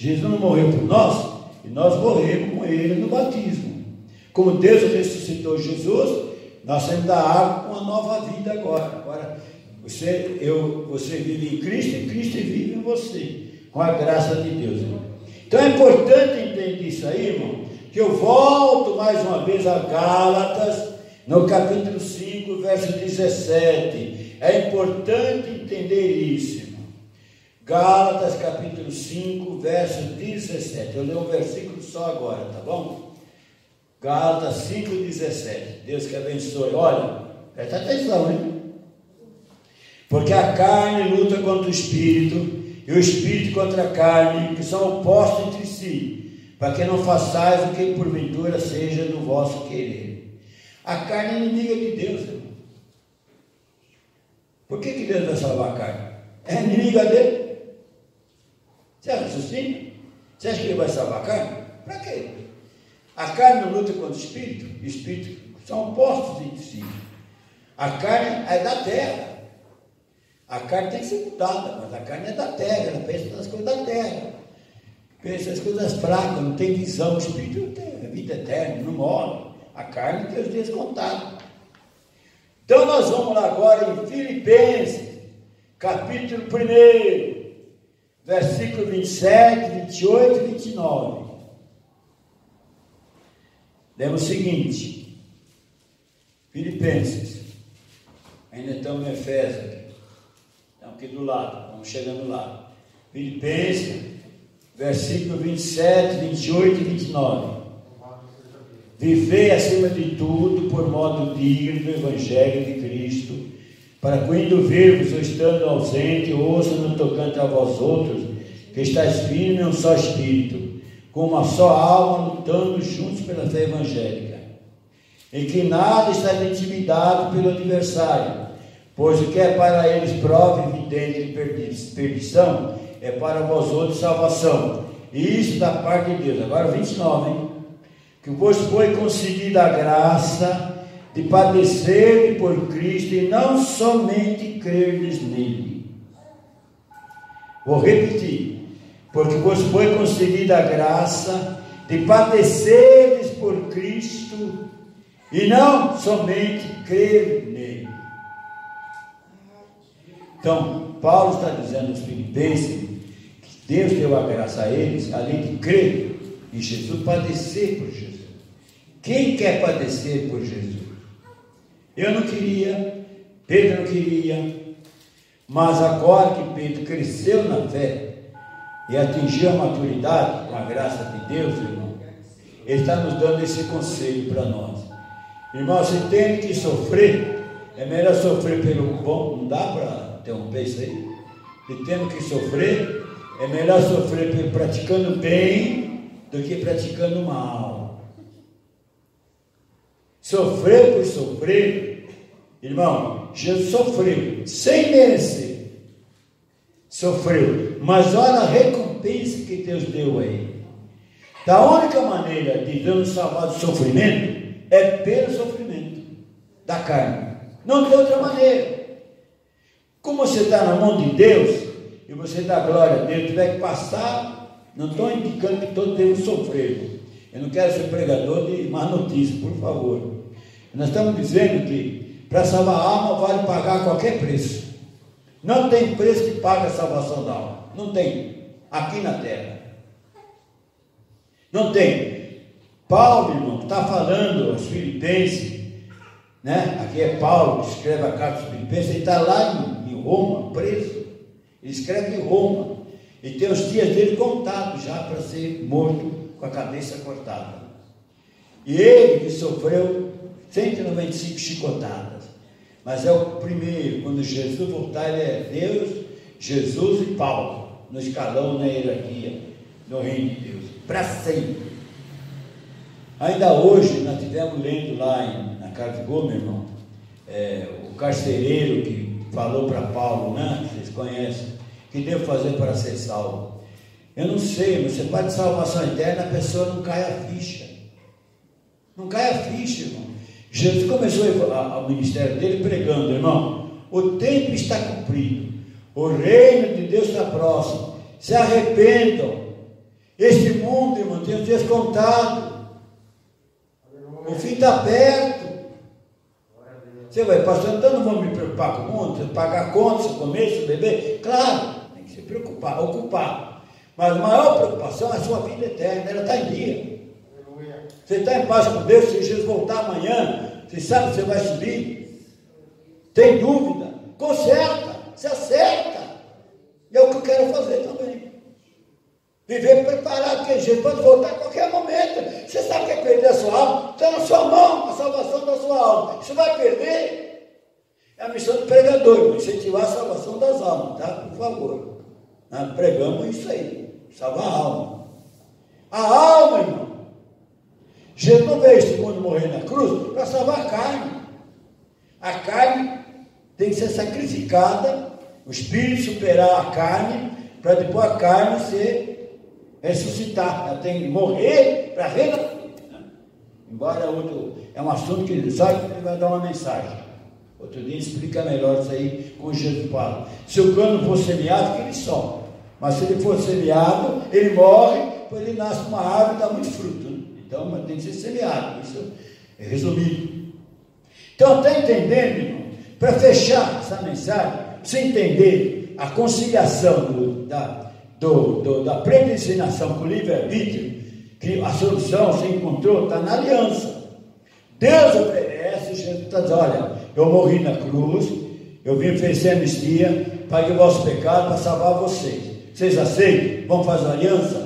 Jesus não morreu por nós, e nós morremos com ele no batismo. Como Deus ressuscitou Jesus, nós temos da água com uma nova vida agora. Agora, você, eu, você vive em Cristo, e Cristo vive em você, com a graça de Deus. Irmão. Então é importante entender isso aí, irmão, que eu volto mais uma vez a Gálatas, no capítulo 5, verso 17. É importante entender isso. Gálatas, capítulo 5, verso 17. Eu leio um versículo só agora, tá bom? Gálatas 5, 17. Deus que abençoe. Olha, presta atenção, hein? Porque a carne luta contra o espírito e o espírito contra a carne, que são opostos entre si, para que não façais o que porventura seja do vosso querer. A carne é inimiga de Deus, irmão. Por que, que Deus vai salvar a carne? É inimiga dele. Você assim? Você acha que ele vai salvar a carne? Para quê? A carne não luta contra o espírito, o espírito são opostos entre si. A carne é da terra. A carne tem que ser mudada, mas a carne é da terra, ela pensa nas coisas da terra. Pensa nas coisas fracas, não tem visão. O espírito não tem é vida eterna, não morre. A carne tem os dias contados. Então nós vamos lá agora em Filipenses, capítulo 1, versículo 27, 28 e 29. Lemos o seguinte, Filipenses, ainda estamos em Efésios, então, aqui do lado, vamos chegando lá. Filipenses, versículo 27, 28 e 29. Vivei acima de tudo por modo digno do Evangelho de Cristo, para quando vir-vos ou estando ausente, ouça no tocante a vós outros, que estáis firme em um só espírito, com uma só alma, lutando juntos pela fé evangélica, em que nada está intimidado pelo adversário, Pois o que é para eles prova evidente de perdição, é para vós outros salvação. Isso da parte de Deus. Agora 29, hein? Que vos foi concedida a graça de padecer por Cristo e não somente creres nele. Vou repetir. Porque vos foi concedida a graça de padeceres por Cristo e não somente crer nele. Então, Paulo está dizendo aos filipenses que Deus deu a graça a eles, além de crer em Jesus, padecer por Jesus. Quem quer padecer por Jesus? Eu não queria, Pedro não queria, mas agora que Pedro cresceu na fé e atingiu a maturidade, com a graça de Deus, irmão, ele está nos dando esse conselho para nós. Irmão, você tem que sofrer, é melhor sofrer pelo bom, não dá para interromper isso aí, e tendo que sofrer, é melhor sofrer praticando bem do que praticando mal. Sofrer por sofrer, irmão, Jesus sofreu sem merecer. Sofreu, mas olha a recompensa que Deus deu a ele. Da única maneira de Deus salvar do sofrimento é pelo sofrimento da carne. Não tem outra maneira. Como você está na mão de Deus e você dá glória a Deus, tiver que passar, não estou indicando que todos devem sofrer. Eu não quero ser pregador de má notícia, por favor. Nós estamos dizendo que para salvar a alma vale pagar qualquer preço. Não tem preço que pague a salvação da alma. Não tem. Aqui na terra. Não tem. Paulo, irmão, está falando aos filipenses, né? Aqui é Paulo que escreve a carta aos filipenses, ele está lá em, em Roma, preso. Ele escreve em Roma. E tem os dias dele contados já para ser morto com a cabeça cortada. E ele que sofreu 195 chicotadas. Mas é o primeiro, quando Jesus voltar, ele é Deus, Jesus e Paulo, no escalão, na hierarquia, no reino de Deus para sempre. Ainda hoje, nós tivemos lendo lá em, na casa de Gol, meu irmão, é, o carcereiro que falou para Paulo, né? Vocês conhecem, que devo fazer para ser salvo? Eu não sei, você pode salvação eterna, a pessoa não cai a ficha. Não cai a ficha, irmão. Jesus começou o ministério dele pregando, irmão, o tempo está cumprido, o reino de Deus está próximo. Se arrependam, este mundo, irmão, tem os dias contados. O fim está perto. Você vai, pastor, então não vou me preocupar com o mundo, pagar contas, comer, se beber. Claro, tem que se preocupar, ocupar. Mas a maior preocupação é a sua vida eterna, ela está em dia. Você está em paz com Deus, se Jesus voltar amanhã, você sabe que você vai subir? Tem dúvida? Conserta, se acerta. E é o que eu quero fazer também. Viver preparado, porque Jesus pode voltar a qualquer momento. Você sabe que é perder a sua alma? Está na sua mão a salvação da sua alma. Você vai perder? É a missão do pregador, incentivar a salvação das almas, tá? Por favor. Nós pregamos isso aí. Salvar a alma. A alma, irmão. Jesus não veio este mundo morrer na cruz para salvar a carne. A carne tem que ser sacrificada, o espírito superar a carne, para depois a carne ser ressuscitar, ela tem que morrer para renascer. Embora outro, é um assunto que ele sabe que ele vai dar uma mensagem. Outro dia explica melhor isso aí com Jesus fala. Se o cano for semeado, ele sobe. Mas se ele for semeado, ele morre, depois ele nasce uma árvore e dá muito fruto. Então, mas tem que ser semeado. Isso é resumido. Então, está entendendo, irmão? Para fechar essa mensagem, você entender a conciliação do, da, do, do, da predestinação com o livre-arbítrio, que a solução se encontrou, está na aliança. Deus oferece, Jesus está dizendo, olha, eu morri na cruz, eu vim oferecer anistia, paguei o vosso pecado para salvar vocês. Vocês aceitam? Vamos fazer aliança?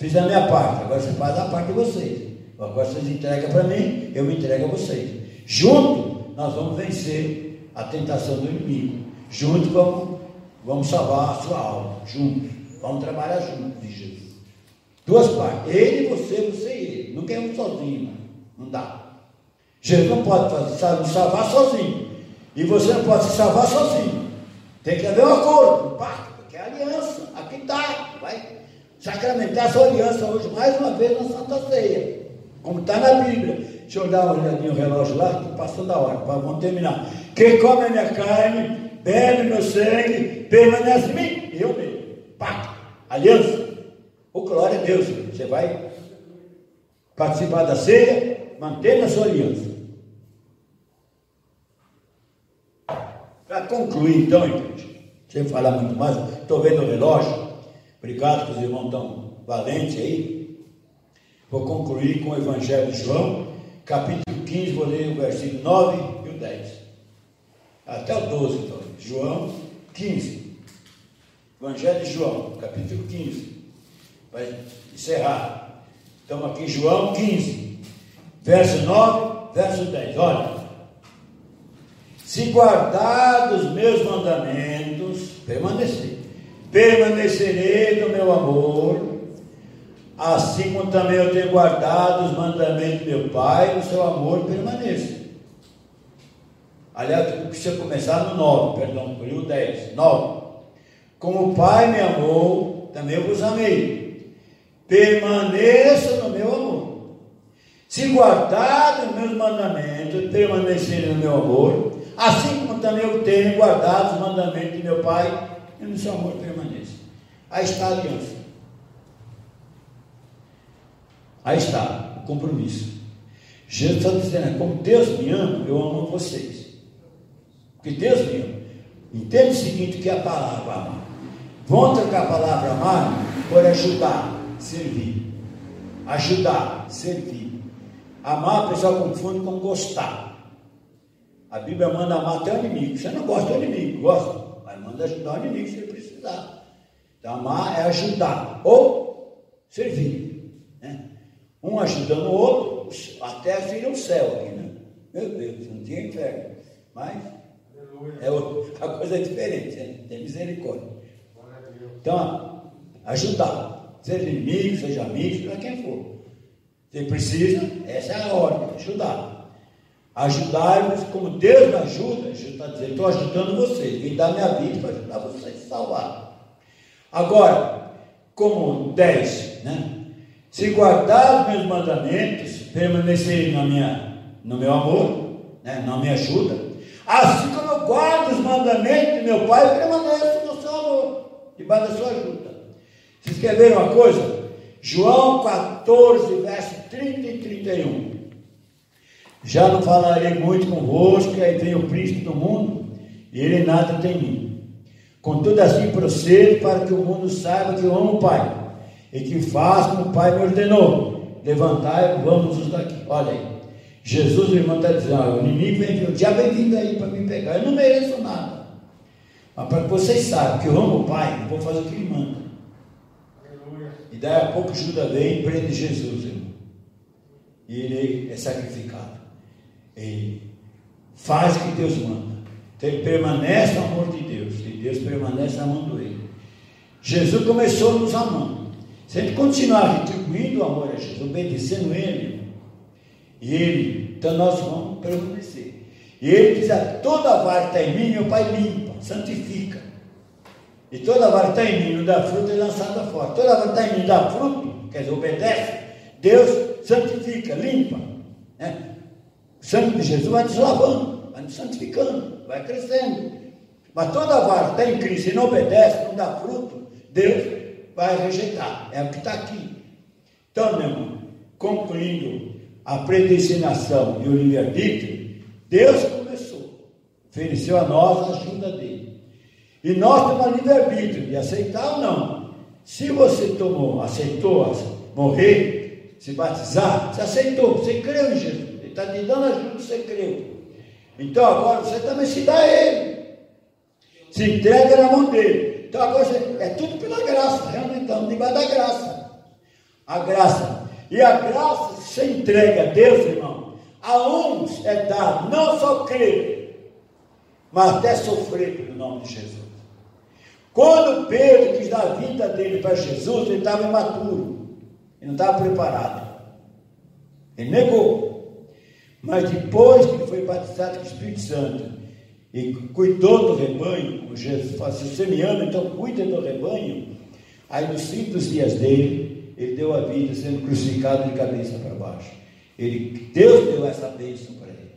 Fiz a minha parte, agora você faz a parte de vocês. Agora vocês entregam para mim, eu me entrego a vocês. Junto, nós vamos vencer a tentação do inimigo. Junto, vamos, vamos salvar a sua alma. Juntos. Vamos trabalhar juntos, diz Jesus. Duas partes. Ele, você, você e ele. Não quer um sozinho. Não dá. Jesus não pode fazer, salvar sozinho. E você não pode se salvar sozinho. Tem que haver um acordo, um pacto, que é aliança. Aqui está. Vai sacramentar essa aliança hoje, mais uma vez, na Santa Ceia. Como está na Bíblia. Deixa eu dar uma olhadinha no relógio lá, que passou da hora. Vamos terminar. Quem come a minha carne, bebe meu sangue, permanece em mim. Eu mesmo pacto, aliança. Oh, glória a Deus, você vai participar da ceia, mantendo a sua aliança. Para concluir, então, igreja, sem falar muito mais, estou vendo o relógio. Obrigado que os irmãos estão valentes aí. Vou concluir com o Evangelho de João, capítulo 15, vou ler o versículo 9 e o 10. Até o 12, então. João 15. Evangelho de João, capítulo 15. Vai encerrar. Estamos aqui João 15, verso 9, verso 10. Olha. Se guardar os meus mandamentos, permanecer. Permanecerei no meu amor, assim como também eu tenho guardado os mandamentos do meu Pai, o seu amor permaneça. Aliás, eu preciso começar no 9, perdão, por o 10. 9. Como o Pai me amou, também eu vos amei. permaneça no meu amor. Se guardar os meus mandamentos, permanecer no meu amor, assim como também eu tenho guardado os mandamentos de meu Pai, e no seu amor permaneça. Aí está a aliança. Aí está o compromisso. Jesus está dizendo, é como Deus me ama, eu amo vocês. Porque Deus me ama. Entende o seguinte que é a palavra amar. Vamos trocar a palavra amar por ajudar, servir. Ajudar, servir. Amar, o pessoal confunde com gostar. A Bíblia manda amar até o inimigo. Você não gosta do inimigo, gosta? Manda ajudar o inimigo se ele precisar. Então, amar é ajudar ou servir. Né? Um ajudando o outro, até vira o céu aqui, né? Meu Deus, não tinha inferno. Mas é, a coisa é diferente, né? tem misericórdia. Então, ajudar, seja inimigo, seja amigo, seja quem for. Você precisa, essa é a ordem, ajudar. Ajudar-vos como Deus me ajuda, Jesus está dizendo, estou ajudando vocês, vim dar minha vida para ajudar vocês a salvar. Agora, como 10, né? Se guardar os meus mandamentos, permanecerem na minha, no meu amor, né? na minha ajuda, Assim como eu guardo os mandamentos de meu Pai, permaneço no seu amor, debaixo da sua ajuda. Vocês querem ver uma coisa? João 14, verso 30 e 31. Já não falarei muito convosco, que aí vem o príncipe do mundo, e ele nada tem mim. Contudo, assim procedo para que o mundo saiba que eu amo o Pai, e que faço como o Pai me ordenou. Levantai, vamos daqui. Olha aí. Jesus, irmão, está dizendo: ah, o inimigo vem, o diabo vem vindo aí para me pegar. Eu não mereço nada. Mas para que vocês saibam que eu amo o Pai, eu vou fazer o que ele manda. E daí a pouco Judas vem e prende Jesus, irmão. E ele é sacrificado. Ele faz o que Deus manda. Então ele permanece no amor de Deus. E Deus permanece amando ele. Jesus começou nos amando. Se a gente continuar retribuindo o amor a Jesus, obedecendo ele, e ele, então nós vamos permanecer. E ele diz: ah, toda vara está em mim, meu Pai limpa, santifica. E toda vara está em mim, não dá fruto, é lançada fora. Toda vara está em mim, dá fruto, quer dizer, obedece. Deus santifica, limpa. Né? Sangue de Jesus vai nos lavando, vai nos santificando, vai crescendo. Mas toda vara que está em Cristo e não obedece, não dá fruto, Deus vai rejeitar. É o que está aqui. Então, meu irmão, concluindo a predestinação e o livre-arbítrio, Deus começou, ofereceu a nós a ajuda dele. E nós temos livre-arbítrio de aceitar ou não. Se você tomou, aceitou morrer, se batizar, você aceitou, você creu em Jesus. Está te dando ajuda, você creu. Então agora você também se dá a Ele. Se entrega na mão dele. Então agora você, é tudo pela graça, realmente estamos debaixo da graça. A graça e a graça se entrega a Deus, irmão. A uns é dado não só crer, mas até sofrer pelo nome de Jesus. Quando Pedro quis dar a vida dele para Jesus, ele estava imaturo, ele não estava preparado. Ele negou. Mas depois que foi batizado com o Espírito Santo e cuidou do rebanho, como Jesus você me ama, então cuida do rebanho. Aí nos simples dias dele, ele deu a vida sendo crucificado de cabeça para baixo. Ele, Deus deu essa bênção para ele.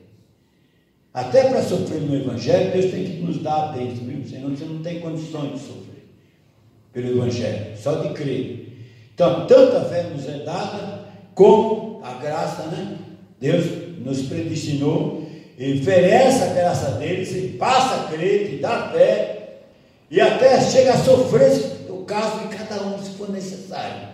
Até para sofrer no Evangelho, Deus tem que nos dar a bênção, viu? Senão você não tem condições de sofrer pelo Evangelho, só de crer. Então, tanta fé nos é dada, como a graça, né? Deus nos predestinou, e a graça dele, se passa a crer, te dá fé, e até chega a sofrer o caso de cada um, se for necessário.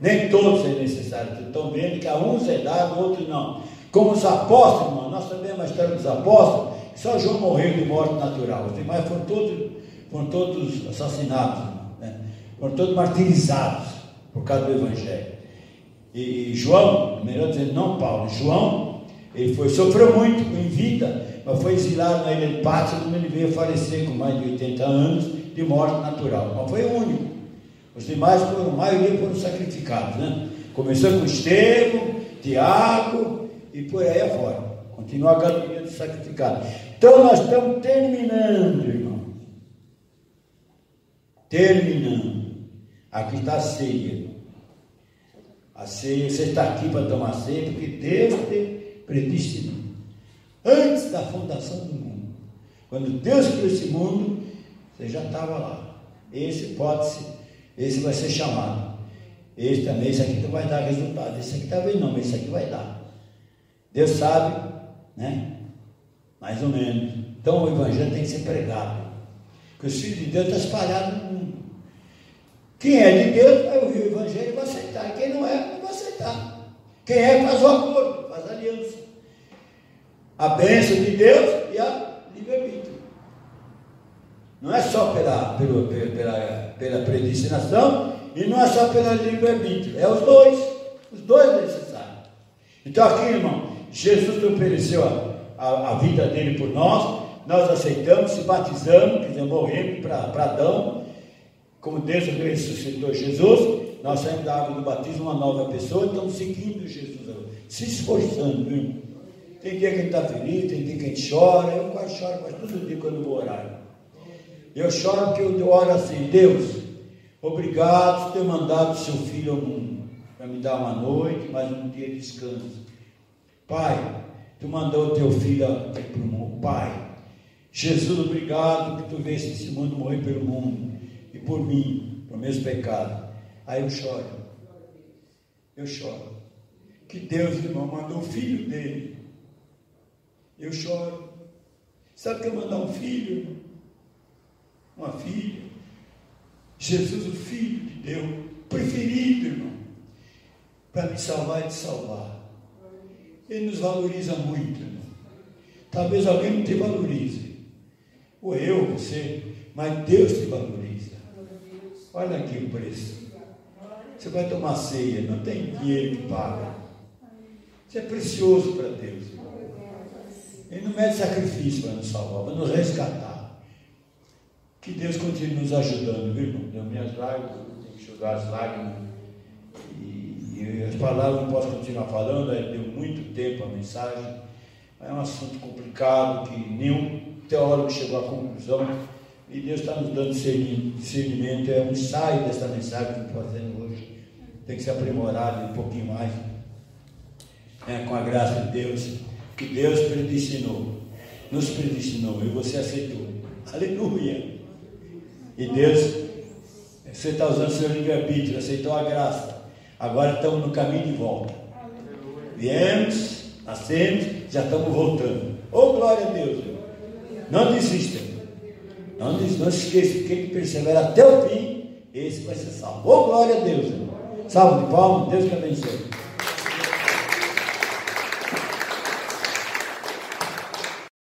Nem todos é necessário. Estão vendo que a uns é dado, outros não. Como os apóstolos, irmão, nós sabemos a história dos apóstolos, só João morreu de morte natural. Os demais foram todos, foram todos assassinados, né? foram todos martirizados por causa do Evangelho. E, João, melhor dizendo, não Paulo, João, ele foi, sofreu muito em vida, mas foi exilado na ilha de Pátria quando ele veio falecer com mais de 80 anos de morte natural. Mas foi o único. Os demais, foram, a maioria foram sacrificados, né? Começou com Estevão, Tiago e por aí afora. Continua a galinha de sacrificado. Então nós estamos terminando, irmão. Terminando. Aqui está a ceia. A ceia, você está aqui para tomar ceia, porque Deus te predestinou. Antes da fundação do mundo. Quando Deus criou esse mundo, você já estava lá. Esse pode ser, esse vai ser chamado. Esse também, esse aqui não vai dar resultado. Esse aqui talvez não, mas esse aqui vai dar. Deus sabe, né? Mais ou menos. Então o Evangelho tem que ser pregado. Porque os filhos de Deus estão espalhados no mundo. Quem é de Deus vai ouvir o Evangelho e vai aceitar. Quem não é, não vai aceitar. Quem é, faz o acordo, aliança. A bênção de Deus e a livre-arbítrio. Não é só pela, pela, pela, pela predestinação e não é só pela livre-arbítrio. É os dois. Os dois necessários. Então aqui, irmão, Jesus ofereceu a, a, a vida dele por nós. Nós aceitamos, se batizamos, quer dizer, morremos para Adão como Deus ressuscitou Jesus, nós saímos da água do batismo uma nova pessoa, estamos seguindo Jesus, se esforçando, viu? Tem dia que a gente está feliz, tem dia que a gente chora, eu quase choro quase todo dia quando vou orar. Eu choro porque eu oro assim, Deus, obrigado por ter mandado seu filho ao mundo, para me dar uma noite, mais um dia de descanso. Pai, tu mandou o teu filho para o mundo. Pai, Jesus, obrigado que tu veio esse mundo morrer pelo mundo e por mim, por meus pecados. Aí eu choro. Eu choro. Que Deus, irmão, mandou o filho dele. Eu choro. Sabe que é mandar um filho? Uma filha. Jesus, o Filho de Deus, preferido, irmão, para me salvar e te salvar. Ele nos valoriza muito, irmão. Talvez alguém não te valorize. Ou eu, você, mas Deus te valoriza. Olha aqui o preço. Você vai tomar ceia, não tem dinheiro que paga. Isso é precioso para Deus. Ele não mede sacrifício para nos salvar, para nos resgatar. Que Deus continue nos ajudando, viu, irmão? Deu minhas lágrimas, tenho que enxugar as lágrimas. E, e, as palavras não posso continuar falando, deu muito tempo a mensagem. É um assunto complicado que nenhum teólogo chegou à conclusão. E Deus está nos dando discernimento, é um ensaio dessa mensagem que estamos fazendo hoje. Tem que ser aprimorado um pouquinho mais. É, com a graça de Deus, que Deus predestinou, nos predestinou e você aceitou. Aleluia! E Deus, você está usando seu livre-arbítrio, aceitou a graça. Agora estamos no caminho de volta. Viemos, nascemos, já estamos voltando. Oh, glória a Deus! Não desista. Não, não se esqueça, quem persevera até o fim, esse vai ser salvo. Oh, glória a Deus! Salve de palmas, Deus que abençoe.